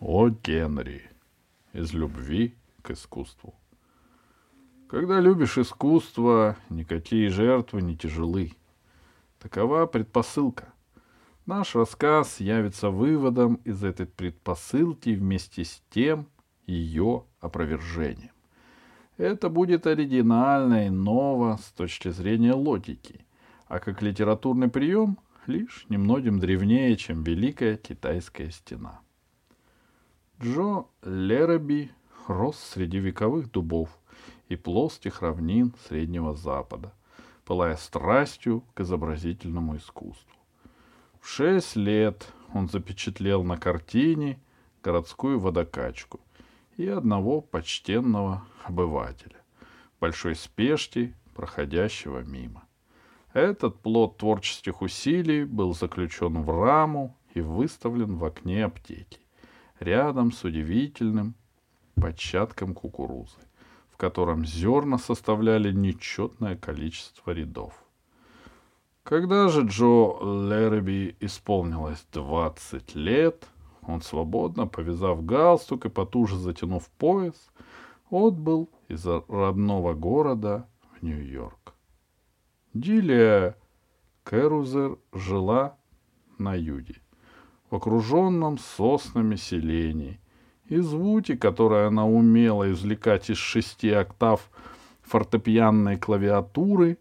О Генри из любви к искусству. Когда любишь искусство, никакие жертвы не тяжелы. Такова предпосылка. Наш рассказ явится выводом из этой предпосылки вместе с тем ее опровержением. Это будет оригинально и ново с точки зрения логики, а как литературный прием лишь немногим древнее, чем Великая Китайская стена. Джо Лереби рос среди вековых дубов и плоских равнин Среднего Запада, пылая страстью к изобразительному искусству. В шесть лет он запечатлел на картине городскую водокачку и одного почтенного обывателя, большой спешки, проходящего мимо. Этот плод творческих усилий был заключен в раму и выставлен в окне аптеки рядом с удивительным початком кукурузы, в котором зерна составляли нечетное количество рядов. Когда же Джо Лереби исполнилось двадцать лет, он свободно, повязав галстук и потуже затянув пояс, отбыл из родного города в Нью-Йорк. Дилия Кэрузер жила на юге — в окруженном соснами селении. И звуки, которые она умела извлекать из шести октав фортепианной клавиатуры,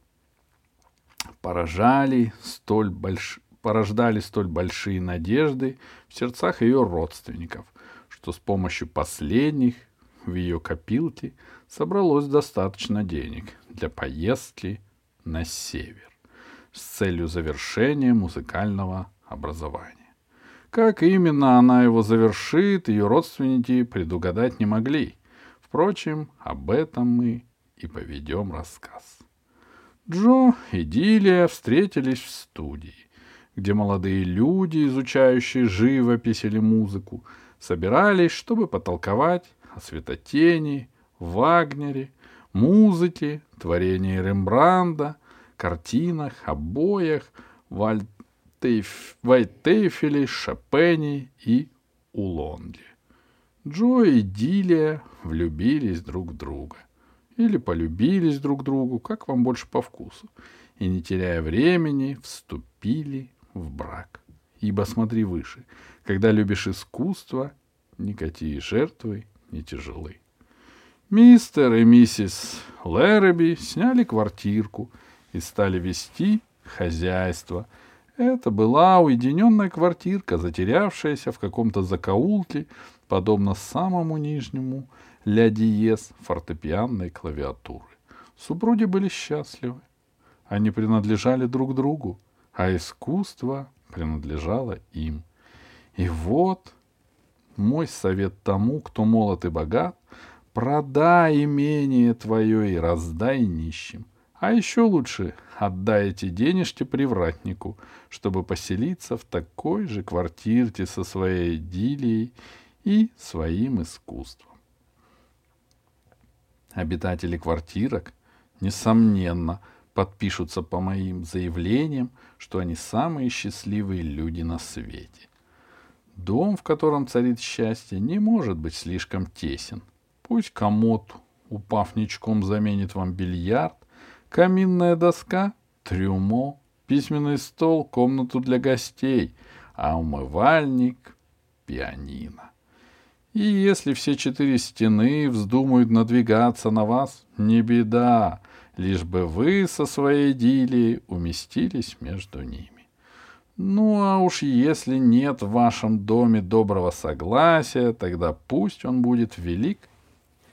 поражали столь больш... порождали столь большие надежды в сердцах ее родственников, что с помощью последних в ее копилке собралось достаточно денег для поездки на север с целью завершения музыкального образования. Как именно она его завершит, ее родственники предугадать не могли. Впрочем, об этом мы и поведем рассказ. Джо и Дилия встретились в студии, где молодые люди, изучающие живопись или музыку, собирались, чтобы потолковать о светотени, Вагнере, музыке, творении Рембранда, картинах, обоях, Валь Тейф, Вайтейфеле, Шопене и Улонге. Джо и Дилия влюбились друг в друга. Или полюбились друг другу, как вам больше по вкусу. И, не теряя времени, вступили в брак. Ибо смотри выше, когда любишь искусство, никакие жертвы не тяжелы. Мистер и миссис Лэрэби сняли квартирку и стали вести хозяйство — это была уединенная квартирка, затерявшаяся в каком-то закоулке, подобно самому нижнему ля диез фортепианной клавиатуры. Супруги были счастливы. Они принадлежали друг другу, а искусство принадлежало им. И вот мой совет тому, кто молод и богат, продай имение твое и раздай нищим — а еще лучше отдай эти денежки привратнику, чтобы поселиться в такой же квартирке со своей идиллией и своим искусством. Обитатели квартирок, несомненно, подпишутся по моим заявлениям, что они самые счастливые люди на свете. Дом, в котором царит счастье, не может быть слишком тесен. Пусть комод, упав ничком, заменит вам бильярд, каминная доска, трюмо, письменный стол, комнату для гостей, а умывальник — пианино. И если все четыре стены вздумают надвигаться на вас, не беда, лишь бы вы со своей идиллией уместились между ними. Ну а уж если нет в вашем доме доброго согласия, тогда пусть он будет велик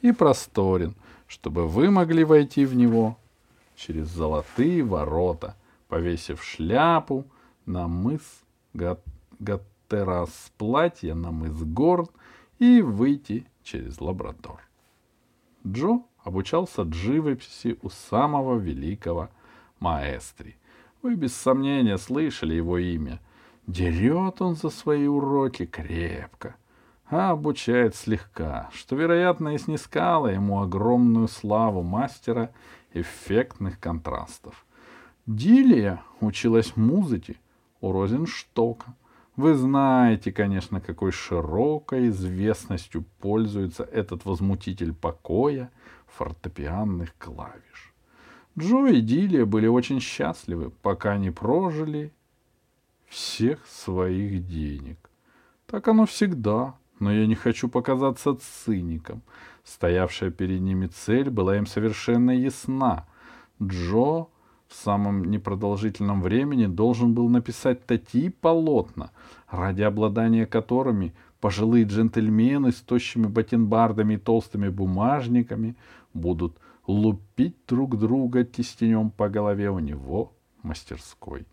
и просторен, чтобы вы могли войти в него через золотые ворота, повесив шляпу на мыс Гаттерас платье на мыс Горн и выйти через лабрадор. Джо обучался живописи у самого великого маэстри. Вы без сомнения слышали его имя. Дерет он за свои уроки крепко, а обучает слегка, что, вероятно, и снискало ему огромную славу мастера эффектных контрастов. Дилия училась музыке у Розенштока, Вы знаете, конечно, какой широкой известностью пользуется этот возмутитель покоя фортепианных клавиш. Джо и Дилия были очень счастливы, пока не прожили всех своих денег. Так оно всегда, но я не хочу показаться циником. Стоявшая перед ними цель была им совершенно ясна. Джо в самом непродолжительном времени должен был написать такие полотна, ради обладания которыми пожилые джентльмены с тощими бакенбардами и толстыми бумажниками будут лупить друг друга кистенем по голове у него мастерской.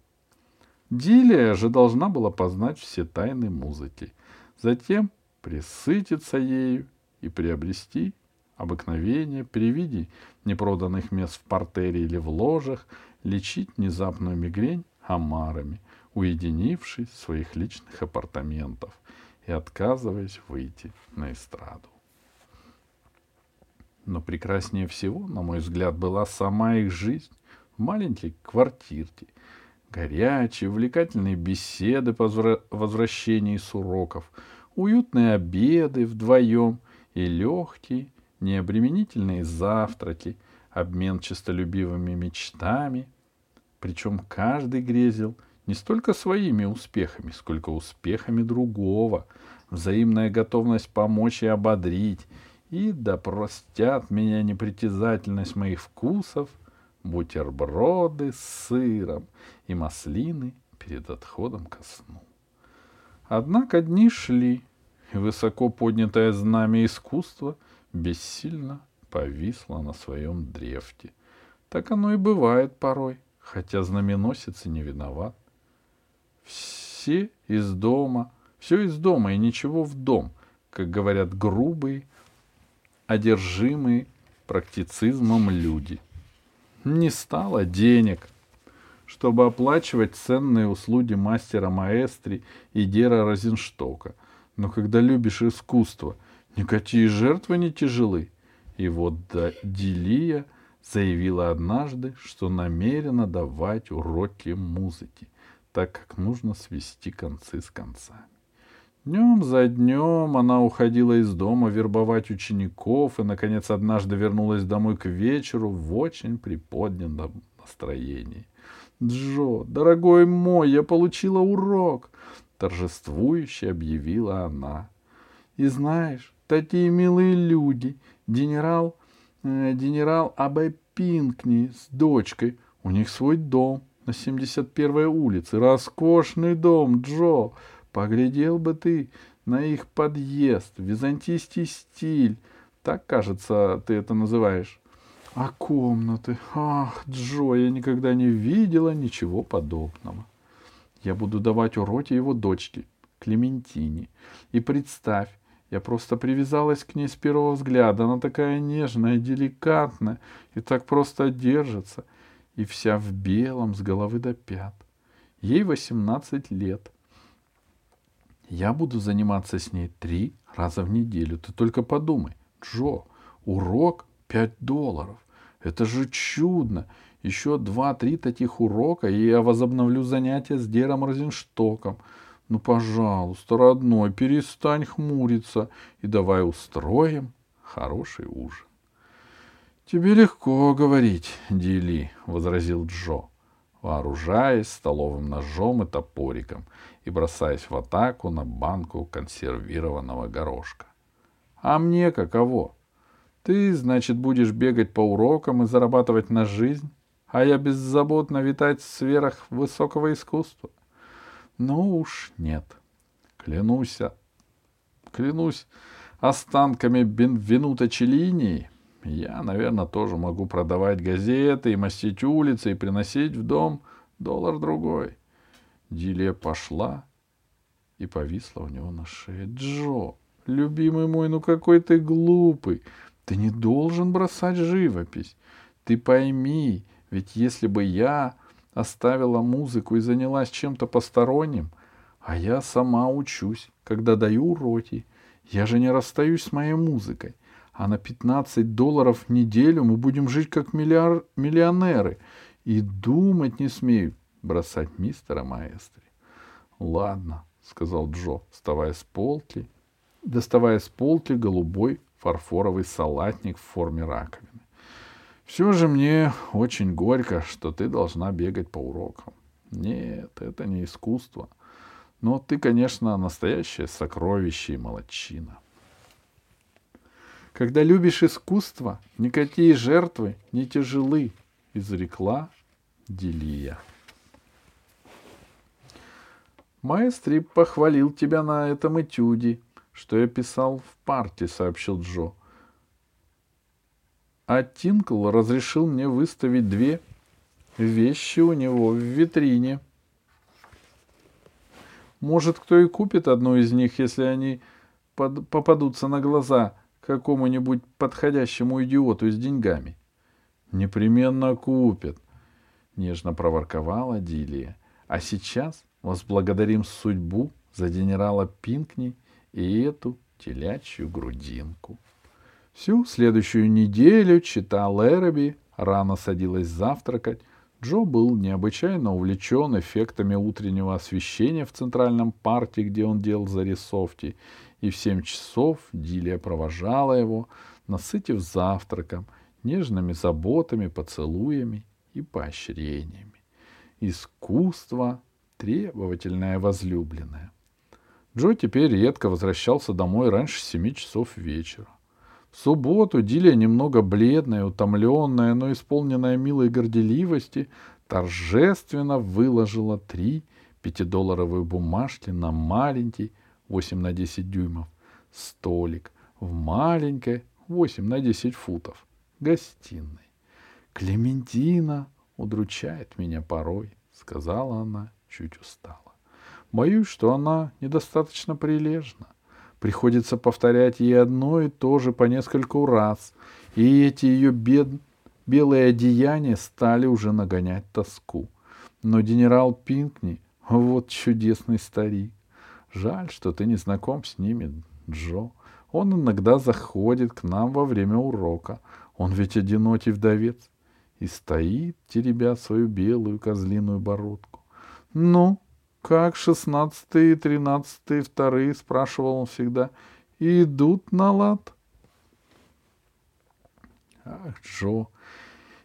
Дилия же должна была познать все тайны музыки, затем присытиться ею и приобрести обыкновение при виде непроданных мест в портере или в ложах лечить внезапную мигрень омарами, уединившись в своих личных апартаментах и отказываясь выйти на эстраду. Но прекраснее всего, на мой взгляд, была сама их жизнь в маленькой квартирке — Горячие, увлекательные беседы по возвращении с уроков, уютные обеды вдвоем и легкие, необременительные завтраки, обмен честолюбивыми мечтами. Причем каждый грезил не столько своими успехами, сколько успехами другого, взаимная готовность помочь и ободрить, и да простят меня непритязательность моих вкусов — бутерброды с сыром и маслины перед отходом ко сну. Однако дни шли, и высоко поднятое знамя искусства бессильно повисло на своем древте. Так оно и бывает порой, хотя знаменосец и не виноват. Все из дома, все из дома и ничего в дом, как говорят грубые, одержимые практицизмом люди — не стало денег, чтобы оплачивать ценные услуги мастера маэстри и Дера Розенштока. Но когда любишь искусство, никакие жертвы не тяжелы. И вот Дилия заявила однажды, что намерена давать уроки музыки, так как нужно свести концы с концами. Днем за днем она уходила из дома вербовать учеников и, наконец, однажды вернулась домой к вечеру в очень приподнятом настроении. «Джо, дорогой мой, я получила урок!» — торжествующе объявила она. «И знаешь, такие милые люди, генерал, э, генерал Абай Пинкни с дочкой, у них свой дом на 71-й улице, роскошный дом, Джо!» Поглядел бы ты на их подъезд, византийский стиль. Так, кажется, ты это называешь. А комнаты? Ах, Джо, я никогда не видела ничего подобного. Я буду давать уроки его дочке, Клементине. И представь, я просто привязалась к ней с первого взгляда. Она такая нежная, деликатная и так просто держится. И вся в белом с головы до пят. Ей восемнадцать лет. Я буду заниматься с ней три раза в неделю. Ты только подумай. Джо, урок пять долларов. Это же чудно. Еще два-три таких урока, и я возобновлю занятия с Дером Розенштоком. Ну, пожалуйста, родной, перестань хмуриться и давай устроим хороший ужин. — Тебе легко говорить, Дили, — возразил Джо вооружаясь столовым ножом и топориком и бросаясь в атаку на банку консервированного горошка. А мне каково? Ты, значит, будешь бегать по урокам и зарабатывать на жизнь, а я беззаботно витать в сферах высокого искусства? Ну уж нет. Клянусь, клянусь останками Бенвенута Челлини, я, наверное, тоже могу продавать газеты и мастить улицы и приносить в дом доллар-другой. Дилия пошла и повисла у него на шее. Джо, любимый мой, ну какой ты глупый. Ты не должен бросать живопись. Ты пойми, ведь если бы я оставила музыку и занялась чем-то посторонним, а я сама учусь, когда даю уроки, я же не расстаюсь с моей музыкой а на 15 долларов в неделю мы будем жить как миллиар... миллионеры. И думать не смею бросать мистера маэстри. Ладно, — сказал Джо, вставая с полки, доставая с полки голубой фарфоровый салатник в форме раковины. Все же мне очень горько, что ты должна бегать по урокам. Нет, это не искусство. Но ты, конечно, настоящее сокровище и молодчина. Когда любишь искусство, никакие жертвы не тяжелы, изрекла Делия. Маэстри похвалил тебя на этом этюде, что я писал в парте, сообщил Джо. А Тинкл разрешил мне выставить две вещи у него в витрине. Может, кто и купит одну из них, если они под, попадутся на глаза какому-нибудь подходящему идиоту с деньгами. Непременно купят, нежно проворковала Дилия. А сейчас возблагодарим судьбу за генерала Пинкни и эту телячью грудинку. Всю следующую неделю читал Эреби, рано садилась завтракать. Джо был необычайно увлечен эффектами утреннего освещения в Центральном парке, где он делал зарисовки, и в семь часов Дилия провожала его, насытив завтраком, нежными заботами, поцелуями и поощрениями. Искусство — требовательное возлюбленное. Джо теперь редко возвращался домой раньше семи часов вечера. В субботу Дилия, немного бледная, утомленная, но исполненная милой горделивости, торжественно выложила три пятидолларовые бумажки на маленький 8 на 10 дюймов столик в маленькой 8 на 10 футов гостиной. Клементина удручает меня порой, сказала она чуть устало. Боюсь, что она недостаточно прилежна. Приходится повторять ей одно и то же по нескольку раз, и эти ее бед... белые одеяния стали уже нагонять тоску. Но генерал Пинкни — вот чудесный старик. Жаль, что ты не знаком с ними, Джо. Он иногда заходит к нам во время урока. Он ведь одинокий вдовец. И стоит, теребя свою белую козлиную бородку. — Ну, как шестнадцатые, тринадцатые, вторые, спрашивал он всегда, идут на лад. Ах, Джо,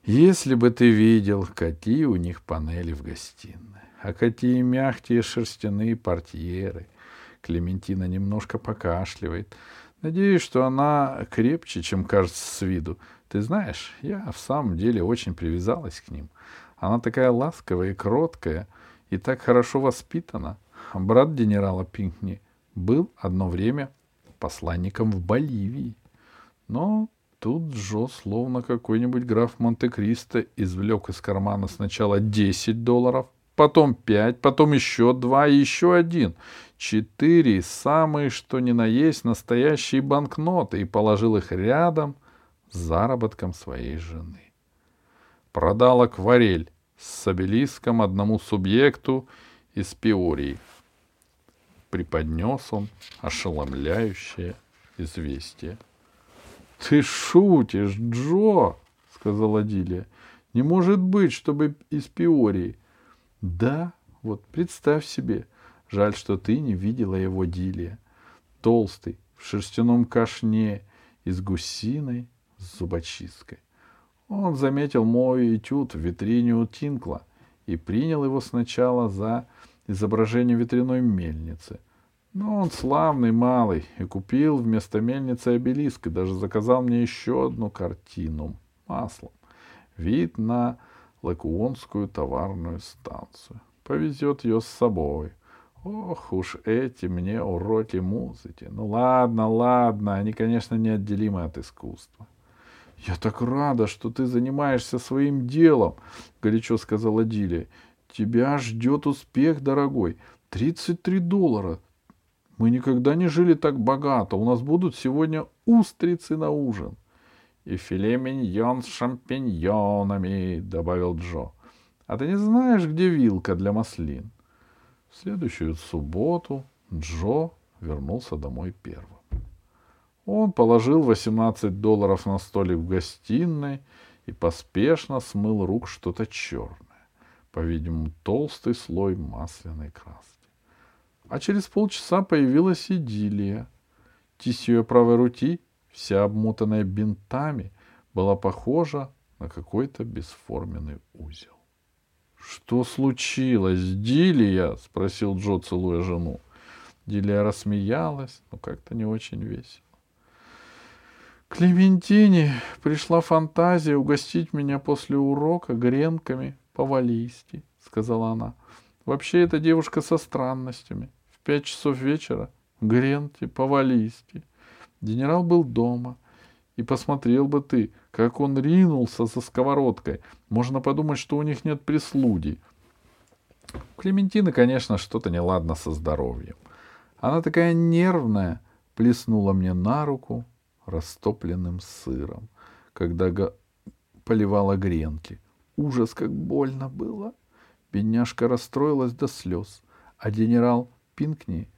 если бы ты видел, какие у них панели в гостиной, а какие мягкие шерстяные портьеры. Клементина немножко покашливает. Надеюсь, что она крепче, чем кажется с виду. Ты знаешь, я в самом деле очень привязалась к ним. Она такая ласковая и кроткая — и так хорошо воспитана. Брат генерала Пинкни был одно время посланником в Боливии. Но тут Джо, словно какой-нибудь граф Монте-Кристо, извлек из кармана сначала 10 долларов, потом 5, потом еще 2 и еще один. Четыре самые, что ни на есть, настоящие банкноты и положил их рядом с заработком своей жены. Продал акварель с обелиском одному субъекту из Пиории. Преподнес он ошеломляющее известие. — Ты шутишь, Джо! — сказала Дилия. — Не может быть, чтобы из Пиории. — Да, вот представь себе. Жаль, что ты не видела его, Дилия. Толстый, в шерстяном кашне и с гусиной с зубочисткой. Он заметил мой этюд в витрине у Тинкла и принял его сначала за изображение ветряной мельницы. Но он славный малый и купил вместо мельницы обелиск и даже заказал мне еще одну картину маслом. Вид на Лакуонскую товарную станцию. Повезет ее с собой. Ох уж эти мне уроки музыки. Ну ладно, ладно, они, конечно, неотделимы от искусства. — Я так рада, что ты занимаешься своим делом, — горячо сказала Дилия. — Тебя ждет успех, дорогой. Тридцать три доллара. Мы никогда не жили так богато. У нас будут сегодня устрицы на ужин. — И филе миньон с шампиньонами, — добавил Джо. — А ты не знаешь, где вилка для маслин? В следующую субботу Джо вернулся домой первым. Он положил 18 долларов на столик в гостиной и поспешно смыл рук что-то черное, по-видимому, толстый слой масляной краски. А через полчаса появилась идиллия. Кисть ее правой руки, вся обмотанная бинтами, была похожа на какой-то бесформенный узел. — Что случилось, Дилия? — спросил Джо, целуя жену. Дилия рассмеялась, но как-то не очень весело. Клементине пришла фантазия угостить меня после урока гренками по-валийски, — сказала она. Вообще, эта девушка со странностями. В пять часов вечера гренки по-валийски. Генерал был дома. И посмотрел бы ты, как он ринулся за сковородкой. Можно подумать, что у них нет прислуги. У Клементины, конечно, что-то неладно со здоровьем. Она такая нервная, плеснула мне на руку растопленным сыром, когда го... поливала гренки. Ужас, как больно было. Бедняжка расстроилась до слез. А генерал Пинкни,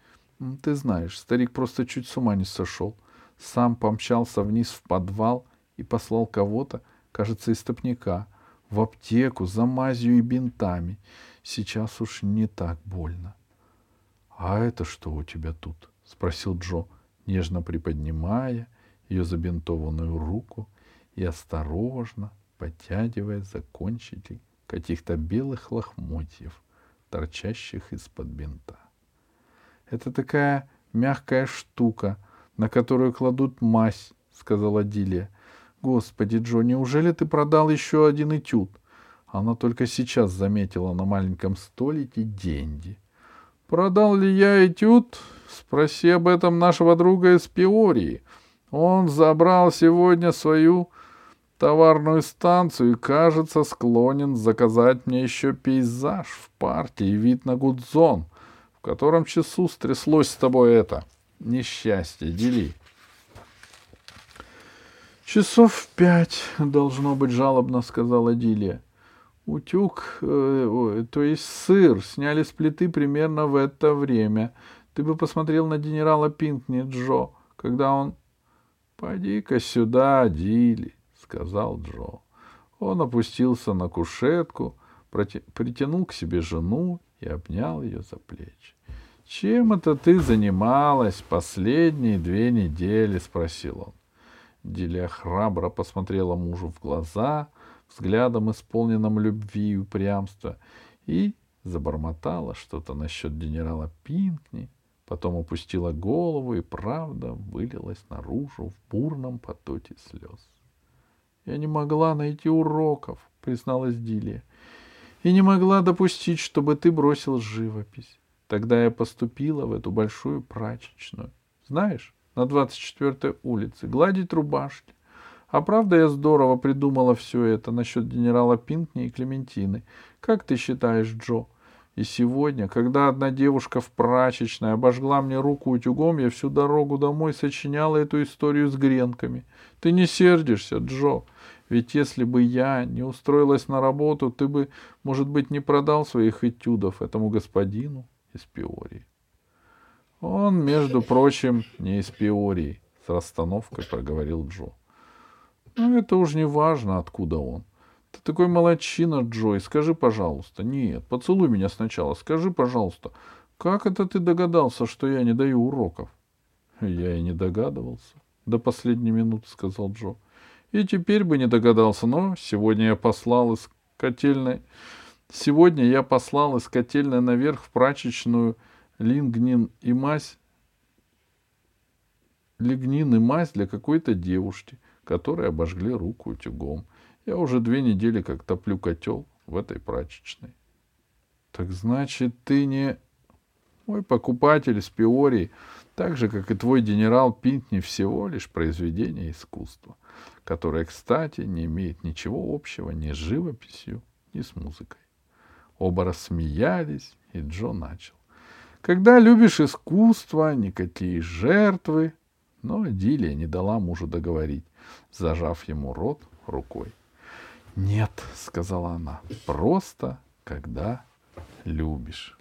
ты знаешь, старик просто чуть с ума не сошел. Сам помчался вниз в подвал и послал кого-то, кажется, истопника, в аптеку за мазью и бинтами. Сейчас уж не так больно. — А это что у тебя тут? — спросил Джо, нежно приподнимая ее забинтованную руку и осторожно подтягивая за кончики каких-то белых лохмотьев, торчащих из-под бинта. Это такая мягкая штука, на которую кладут мазь, сказала Дилия. Господи, Джо, неужели ты продал еще один этюд? Она только сейчас заметила на маленьком столике деньги. Продал ли я этюд? Спроси об этом нашего друга из Пиории. Он забрал сегодня свою товарную станцию и, кажется, склонен заказать мне еще пейзаж в парке и вид на Гудзон, в котором часу стряслось с тобой это несчастье. Дели. Часов в пять, должно быть, жалобно сказала Дилия. Утюг, э, то есть сыр, сняли с плиты примерно в это время. Ты бы посмотрел на генерала Пинкни, Джо, когда он «Поди-ка сюда, Дили», — сказал Джо. Он опустился на кушетку, притянул к себе жену и обнял ее за плечи. «Чем это ты занималась последние две недели?» — спросил он. Дилия храбро посмотрела мужу в глаза, взглядом исполненным любви и упрямства, и забормотала что-то насчет генерала Пинкни, Потом опустила голову, и правда вылилась наружу в бурном потоке слез. «Я не могла найти уроков», — призналась Дилия, «и не могла допустить, чтобы ты бросил живопись. Тогда я поступила в эту большую прачечную. Знаешь, на 24-й улице, гладить рубашки. А правда, я здорово придумала все это насчет генерала Пинкни и Клементины. Как ты считаешь, Джо?» И сегодня, когда одна девушка в прачечной обожгла мне руку утюгом, я всю дорогу домой сочиняла эту историю с гренками. Ты не сердишься, Джо? Ведь если бы я не устроилась на работу, ты бы, может быть, не продал своих этюдов этому господину из Пиории. Он, между прочим, не из Пиории, с расстановкой проговорил Джо. Ну, это уж не важно, откуда он. Ты такой молодчина, Джой. Скажи, пожалуйста. Нет, поцелуй меня сначала. Скажи, пожалуйста, как это ты догадался, что я не даю уроков? Я и не догадывался. До последней минуты, сказал Джо. И теперь бы не догадался, но сегодня я послал из котельной... Сегодня я послал из котельной наверх в прачечную лингнин и мазь лигнин и мазь для какой-то девушки, которой обожгли руку утюгом. Я уже две недели как топлю котел в этой прачечной. Так значит, ты не мой покупатель из Пиории, так же, как и твой генерал Пинтни, всего лишь произведение искусства, которое, кстати, не имеет ничего общего ни с живописью, ни с музыкой. Оба рассмеялись, и Джо начал. Когда любишь искусство, никакие жертвы. Но Дилия не дала мужу договорить, зажав ему рот рукой. Нет, сказала она, просто когда любишь.